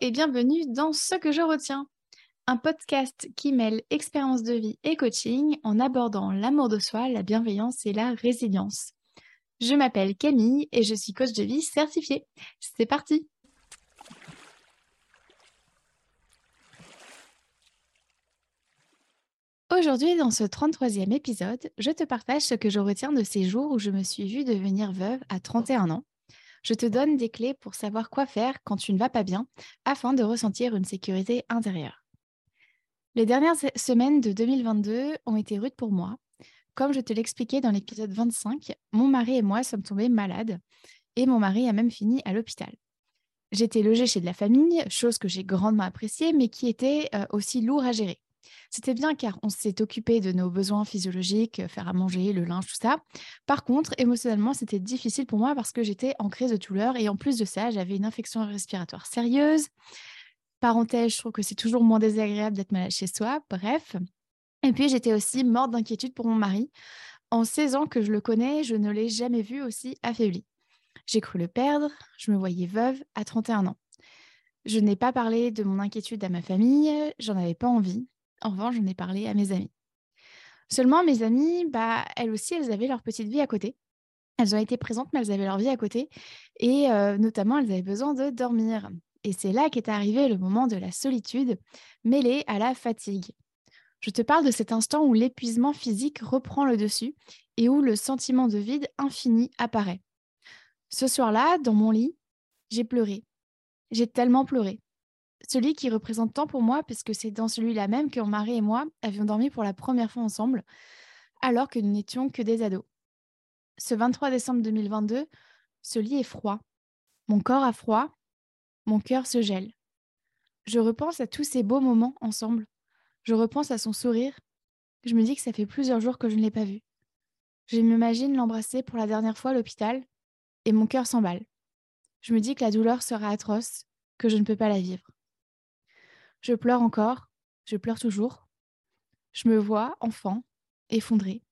et bienvenue dans Ce que je retiens, un podcast qui mêle expérience de vie et coaching en abordant l'amour de soi, la bienveillance et la résilience. Je m'appelle Camille et je suis coach de vie certifiée. C'est parti Aujourd'hui, dans ce 33e épisode, je te partage ce que je retiens de ces jours où je me suis vue devenir veuve à 31 ans je te donne des clés pour savoir quoi faire quand tu ne vas pas bien afin de ressentir une sécurité intérieure. Les dernières semaines de 2022 ont été rudes pour moi. Comme je te l'expliquais dans l'épisode 25, mon mari et moi sommes tombés malades et mon mari a même fini à l'hôpital. J'étais logée chez de la famille, chose que j'ai grandement appréciée, mais qui était euh, aussi lourd à gérer. C'était bien car on s'est occupé de nos besoins physiologiques, euh, faire à manger, le linge, tout ça. Par contre, émotionnellement, c'était difficile pour moi parce que j'étais en crise de douleur et en plus de ça, j'avais une infection respiratoire sérieuse. Parenthèse, je trouve que c'est toujours moins désagréable d'être malade chez soi. Bref. Et puis, j'étais aussi morte d'inquiétude pour mon mari. En 16 ans que je le connais, je ne l'ai jamais vu aussi affaibli. J'ai cru le perdre, je me voyais veuve à 31 ans. Je n'ai pas parlé de mon inquiétude à ma famille, j'en avais pas envie. En revanche, j'en ai parlé à mes amies. Seulement, mes amies, bah, elles aussi, elles avaient leur petite vie à côté. Elles ont été présentes, mais elles avaient leur vie à côté. Et euh, notamment, elles avaient besoin de dormir. Et c'est là qu'est arrivé le moment de la solitude, mêlée à la fatigue. Je te parle de cet instant où l'épuisement physique reprend le dessus et où le sentiment de vide infini apparaît. Ce soir-là, dans mon lit, j'ai pleuré. J'ai tellement pleuré celui qui représente tant pour moi, parce que c'est dans celui-là même que mon mari et moi avions dormi pour la première fois ensemble, alors que nous n'étions que des ados. Ce 23 décembre 2022, ce lit est froid. Mon corps a froid, mon cœur se gèle. Je repense à tous ces beaux moments ensemble. Je repense à son sourire. Je me dis que ça fait plusieurs jours que je ne l'ai pas vu. Je m'imagine l'embrasser pour la dernière fois à l'hôpital et mon cœur s'emballe. Je me dis que la douleur sera atroce, que je ne peux pas la vivre. Je pleure encore, je pleure toujours. Je me vois, enfant, effondrée.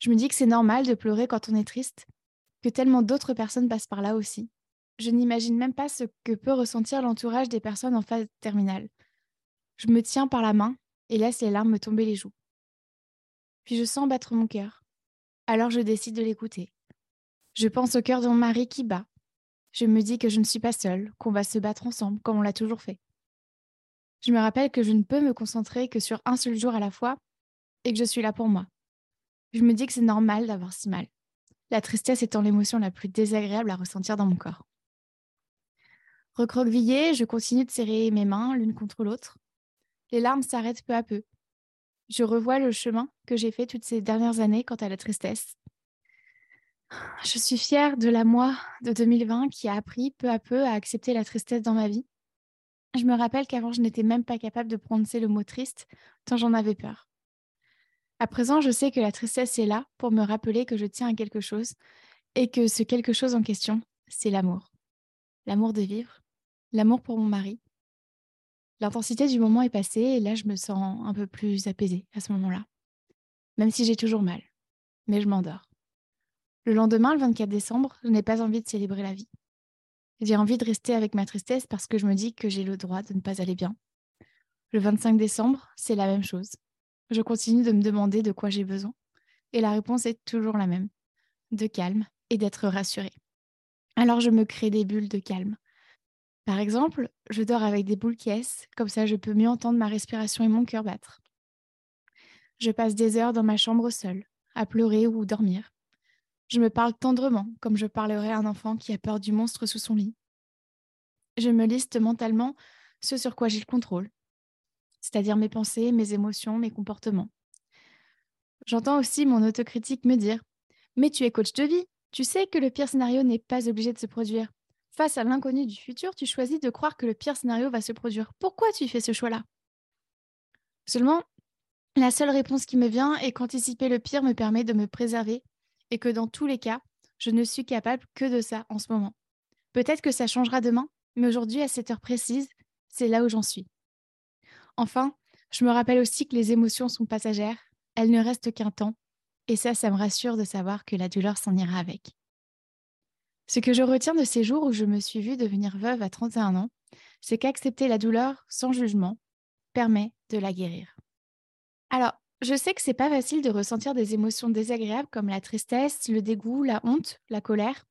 Je me dis que c'est normal de pleurer quand on est triste, que tellement d'autres personnes passent par là aussi. Je n'imagine même pas ce que peut ressentir l'entourage des personnes en phase terminale. Je me tiens par la main et laisse les larmes me tomber les joues. Puis je sens battre mon cœur. Alors je décide de l'écouter. Je pense au cœur de mon mari qui bat. Je me dis que je ne suis pas seule, qu'on va se battre ensemble comme on l'a toujours fait je me rappelle que je ne peux me concentrer que sur un seul jour à la fois et que je suis là pour moi. Je me dis que c'est normal d'avoir si mal, la tristesse étant l'émotion la plus désagréable à ressentir dans mon corps. Recroquevillée, je continue de serrer mes mains l'une contre l'autre. Les larmes s'arrêtent peu à peu. Je revois le chemin que j'ai fait toutes ces dernières années quant à la tristesse. Je suis fière de la moi de 2020 qui a appris peu à peu à accepter la tristesse dans ma vie je me rappelle qu'avant, je n'étais même pas capable de prononcer le mot triste, tant j'en avais peur. À présent, je sais que la tristesse est là pour me rappeler que je tiens à quelque chose et que ce quelque chose en question, c'est l'amour. L'amour de vivre, l'amour pour mon mari. L'intensité du moment est passée et là, je me sens un peu plus apaisée à ce moment-là. Même si j'ai toujours mal. Mais je m'endors. Le lendemain, le 24 décembre, je n'ai pas envie de célébrer la vie. J'ai envie de rester avec ma tristesse parce que je me dis que j'ai le droit de ne pas aller bien. Le 25 décembre, c'est la même chose. Je continue de me demander de quoi j'ai besoin. Et la réponse est toujours la même. De calme et d'être rassurée. Alors je me crée des bulles de calme. Par exemple, je dors avec des boules qui comme ça je peux mieux entendre ma respiration et mon cœur battre. Je passe des heures dans ma chambre seule, à pleurer ou dormir. Je me parle tendrement, comme je parlerais à un enfant qui a peur du monstre sous son lit. Je me liste mentalement ce sur quoi j'ai le contrôle, c'est-à-dire mes pensées, mes émotions, mes comportements. J'entends aussi mon autocritique me dire Mais tu es coach de vie, tu sais que le pire scénario n'est pas obligé de se produire. Face à l'inconnu du futur, tu choisis de croire que le pire scénario va se produire. Pourquoi tu fais ce choix-là? Seulement, la seule réponse qui me vient est qu'anticiper le pire me permet de me préserver et que dans tous les cas, je ne suis capable que de ça en ce moment. Peut-être que ça changera demain, mais aujourd'hui, à cette heure précise, c'est là où j'en suis. Enfin, je me rappelle aussi que les émotions sont passagères, elles ne restent qu'un temps, et ça, ça me rassure de savoir que la douleur s'en ira avec. Ce que je retiens de ces jours où je me suis vue devenir veuve à 31 ans, c'est qu'accepter la douleur sans jugement permet de la guérir. Alors, je sais que c'est pas facile de ressentir des émotions désagréables comme la tristesse, le dégoût, la honte, la colère.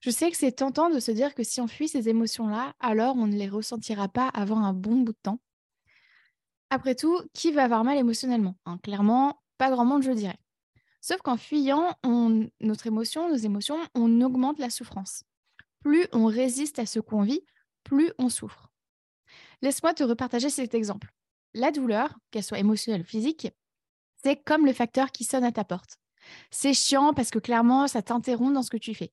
Je sais que c'est tentant de se dire que si on fuit ces émotions-là, alors on ne les ressentira pas avant un bon bout de temps. Après tout, qui va avoir mal émotionnellement hein? Clairement, pas grand monde, je dirais. Sauf qu'en fuyant notre émotion, nos émotions, on augmente la souffrance. Plus on résiste à ce qu'on vit, plus on souffre. Laisse-moi te repartager cet exemple. La douleur, qu'elle soit émotionnelle ou physique, c'est comme le facteur qui sonne à ta porte. C'est chiant parce que clairement, ça t'interrompt dans ce que tu fais.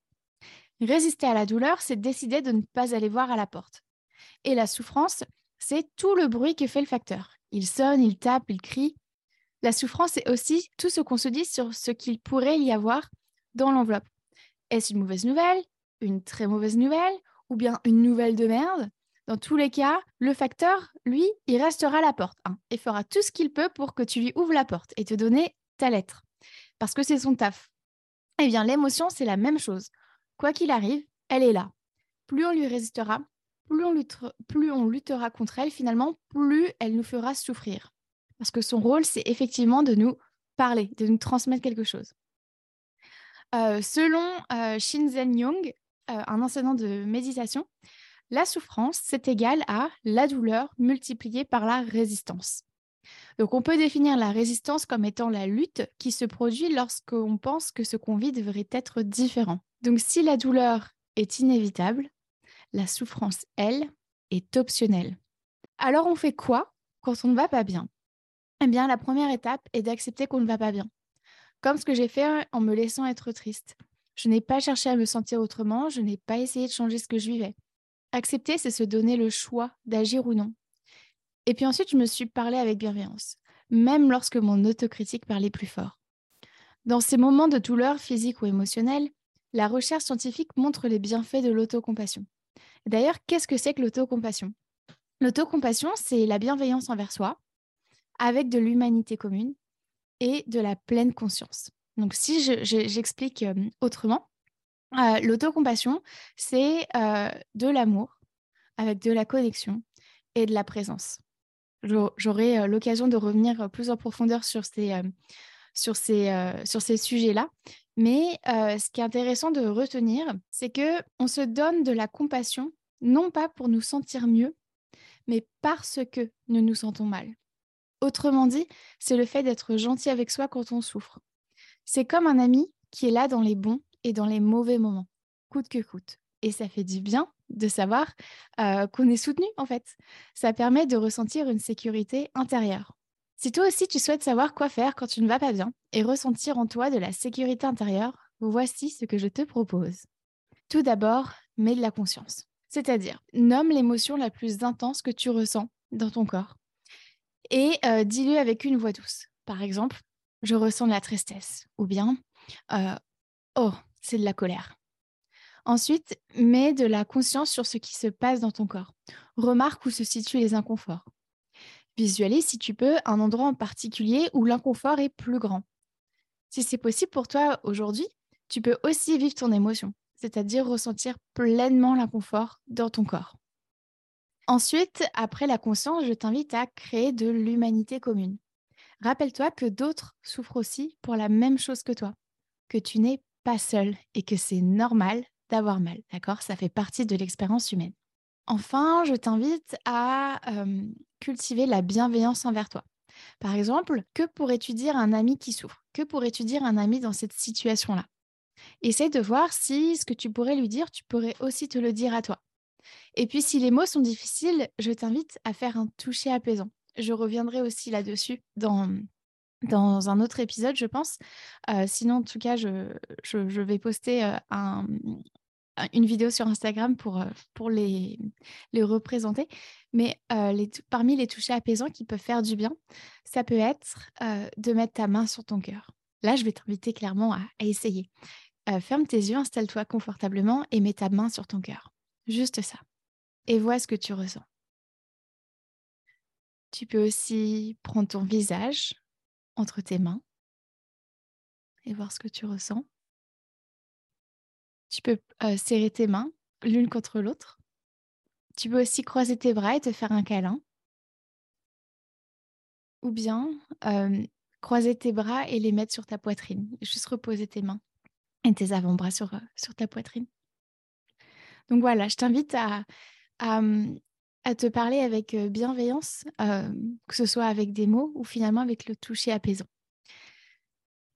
Résister à la douleur, c'est décider de ne pas aller voir à la porte. Et la souffrance, c'est tout le bruit que fait le facteur. Il sonne, il tape, il crie. La souffrance, c'est aussi tout ce qu'on se dit sur ce qu'il pourrait y avoir dans l'enveloppe. Est-ce une mauvaise nouvelle, une très mauvaise nouvelle, ou bien une nouvelle de merde? Dans tous les cas, le facteur, lui, il restera à la porte hein, et fera tout ce qu'il peut pour que tu lui ouvres la porte et te donner ta lettre. Parce que c'est son taf. Eh bien, l'émotion, c'est la même chose. Quoi qu'il arrive, elle est là. Plus on lui résistera, plus on, luttera, contre elle, finalement, plus elle nous fera souffrir. Parce que son rôle, c'est effectivement de nous parler, de nous transmettre quelque chose. Euh, selon euh, Shinzen Young, euh, un enseignant de méditation, la souffrance, c'est égal à la douleur multipliée par la résistance. Donc on peut définir la résistance comme étant la lutte qui se produit lorsqu'on pense que ce qu'on vit devrait être différent. Donc si la douleur est inévitable, la souffrance, elle, est optionnelle. Alors on fait quoi quand on ne va pas bien? Eh bien la première étape est d'accepter qu'on ne va pas bien. Comme ce que j'ai fait en me laissant être triste. Je n'ai pas cherché à me sentir autrement, je n'ai pas essayé de changer ce que je vivais. Accepter, c'est se donner le choix d'agir ou non. Et puis ensuite, je me suis parlé avec bienveillance, même lorsque mon autocritique parlait plus fort. Dans ces moments de douleur physique ou émotionnelle, la recherche scientifique montre les bienfaits de l'autocompassion. D'ailleurs, qu'est-ce que c'est que l'autocompassion? L'autocompassion, c'est la bienveillance envers soi, avec de l'humanité commune et de la pleine conscience. Donc, si j'explique euh, autrement, euh, l'autocompassion, c'est euh, de l'amour avec de la connexion et de la présence. J'aurai l'occasion de revenir plus en profondeur sur ces, sur ces, sur ces sujets-là. Mais ce qui est intéressant de retenir, c'est que on se donne de la compassion, non pas pour nous sentir mieux, mais parce que nous nous sentons mal. Autrement dit, c'est le fait d'être gentil avec soi quand on souffre. C'est comme un ami qui est là dans les bons et dans les mauvais moments, coûte que coûte. Et ça fait du bien de savoir qu'on est soutenu, en fait. Ça permet de ressentir une sécurité intérieure. Si toi aussi tu souhaites savoir quoi faire quand tu ne vas pas bien et ressentir en toi de la sécurité intérieure, voici ce que je te propose. Tout d'abord, mets de la conscience. C'est-à-dire, nomme l'émotion la plus intense que tu ressens dans ton corps et euh, dis-le avec une voix douce. Par exemple, je ressens de la tristesse ou bien euh, oh, c'est de la colère. Ensuite, mets de la conscience sur ce qui se passe dans ton corps. Remarque où se situent les inconforts. Visualise, si tu peux, un endroit en particulier où l'inconfort est plus grand. Si c'est possible pour toi aujourd'hui, tu peux aussi vivre ton émotion, c'est-à-dire ressentir pleinement l'inconfort dans ton corps. Ensuite, après la conscience, je t'invite à créer de l'humanité commune. Rappelle-toi que d'autres souffrent aussi pour la même chose que toi, que tu n'es pas seul et que c'est normal d'avoir mal, d'accord? Ça fait partie de l'expérience humaine. Enfin, je t'invite à cultiver la bienveillance envers toi. Par exemple, que pourrais-tu dire à un ami qui souffre? Que pourrais-tu dire à un ami dans cette situation-là? Essaye de voir si ce que tu pourrais lui dire, tu pourrais aussi te le dire à toi. Et puis, si les mots sont difficiles, je t'invite à faire un toucher apaisant. Je reviendrai aussi là-dessus dans, dans un autre épisode, je pense. sinon, en tout cas, je, vais poster un, une vidéo sur Instagram pour, euh, les, représenter. Mais euh, parmi les touchés apaisants qui peuvent faire du bien, ça peut être euh, de mettre ta main sur ton cœur. Là, je vais t'inviter clairement à, essayer. ferme tes yeux, installe-toi confortablement et mets ta main sur ton cœur. Juste ça. Et vois ce que tu ressens. Tu peux aussi prendre ton visage entre tes mains et voir ce que tu ressens. Tu peux serrer tes mains l'une contre l'autre Tu peux aussi croiser tes bras et te faire un câlin. Ou bien croiser tes bras et les mettre sur ta poitrine. Juste reposer tes mains et tes avant-bras sur, sur ta poitrine. Donc voilà, je t'invite à, à, te parler avec bienveillance, que ce soit avec des mots ou finalement avec le toucher apaisant.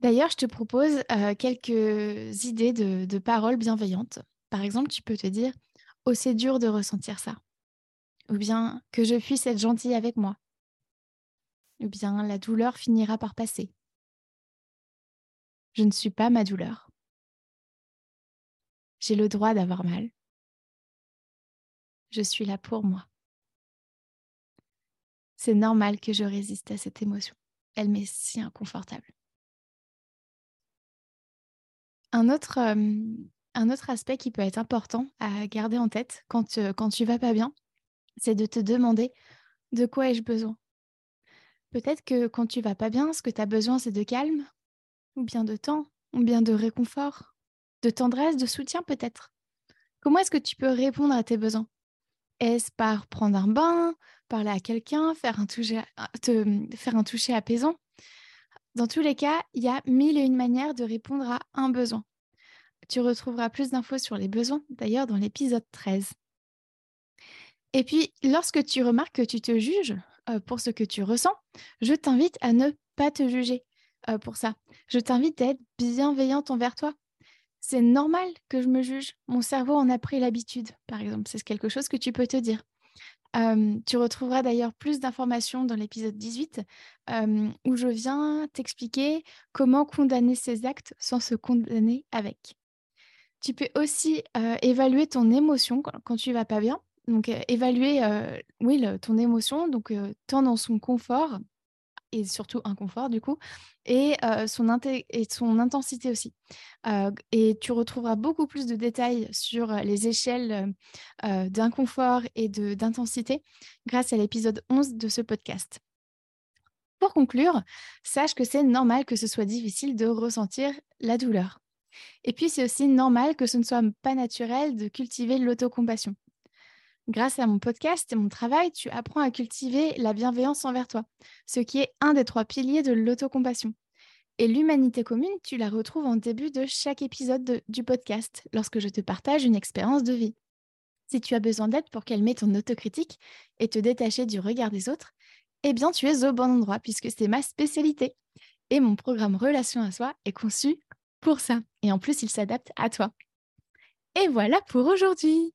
D'ailleurs, je te propose quelques idées de, de paroles bienveillantes. Par exemple, tu peux te dire Oh, c'est dur de ressentir ça. Ou bien que je puisse être gentille avec moi. Ou bien la douleur finira par passer. Je ne suis pas ma douleur. J'ai le droit d'avoir mal. Je suis là pour moi. C'est normal que je résiste à cette émotion. Elle m'est si inconfortable. Un autre, aspect qui peut être important à garder en tête quand, quand tu vas pas bien, c'est de te demander de quoi ai-je besoin Peut-être que quand tu vas pas bien, ce que tu as besoin, c'est de calme, ou bien de temps, ou bien de réconfort, de tendresse, de soutien peut-être. Comment est-ce que tu peux répondre à tes besoins? Est-ce par prendre un bain, parler à quelqu'un, faire un toucher, apaisant? Dans tous les cas, il y a mille et une manières de répondre à un besoin. Tu retrouveras plus d'infos sur les besoins, d'ailleurs, dans l'épisode 13. Et puis, lorsque tu remarques que tu te juges pour ce que tu ressens, je t'invite à ne pas te juger pour ça. Je t'invite à être bienveillante envers toi. C'est normal que je me juge. Mon cerveau en a pris l'habitude, par exemple. C'est quelque chose que tu peux te dire. tu retrouveras d'ailleurs plus d'informations dans l'épisode 18 où je viens t'expliquer comment condamner ces actes sans se condamner avec. Tu peux aussi évaluer ton émotion quand, tu vas pas bien. Donc, évaluer oui, ton émotion, donc tant dans son confort et surtout inconfort du coup, et, son, et son intensité aussi. et tu retrouveras beaucoup plus de détails sur les échelles d'inconfort et d'intensité grâce à l'épisode 11 de ce podcast. Pour conclure, sache que c'est normal que ce soit difficile de ressentir la douleur. Et puis, c'est aussi normal que ce ne soit pas naturel de cultiver l'autocompassion. Grâce à mon podcast et mon travail, tu apprends à cultiver la bienveillance envers toi, ce qui est un des trois piliers de l'autocompassion. Et l'humanité commune, tu la retrouves en début de chaque épisode du podcast, lorsque je te partage une expérience de vie. Si tu as besoin d'aide pour calmer ton autocritique et te détacher du regard des autres, eh bien tu es au bon endroit puisque c'est ma spécialité. Et mon programme Relation à soi est conçu pour ça. Et en plus, il s'adapte à toi. Et voilà pour aujourd'hui.